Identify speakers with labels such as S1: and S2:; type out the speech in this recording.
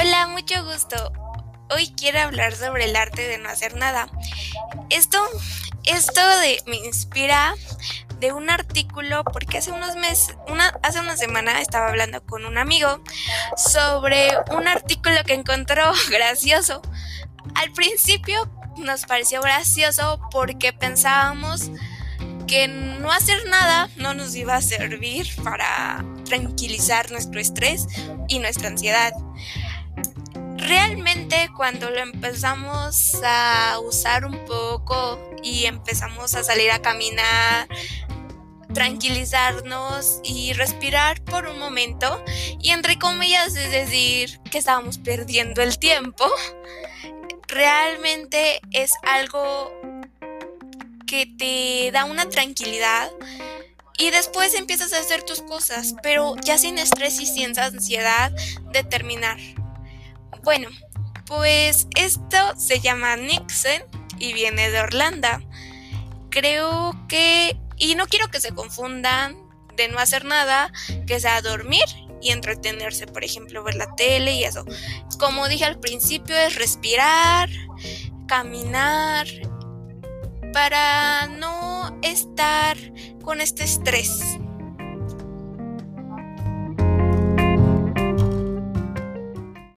S1: Hola, mucho gusto. Hoy quiero hablar sobre el arte de no hacer nada. Esto, esto me inspira de un artículo porque hace unos meses, una, hace una semana estaba hablando con un amigo sobre un artículo que encontró gracioso. Al principio nos pareció gracioso porque pensábamos que no hacer nada no nos iba a servir para tranquilizar nuestro estrés y nuestra ansiedad realmente cuando lo empezamos a usar un poco y empezamos a salir a caminar, tranquilizarnos y respirar por un momento y entre comillas es decir que estábamos perdiendo el tiempo, realmente es algo que te da una tranquilidad y después empiezas a hacer tus cosas, pero ya sin estrés y sin ansiedad de terminar. Bueno, pues esto se llama Nixon y viene de Orlando. Creo que, y no quiero que se confundan de no hacer nada, que sea dormir y entretenerse, por ejemplo, ver la tele y eso. Como dije al principio, es respirar, caminar, para no estar con este estrés.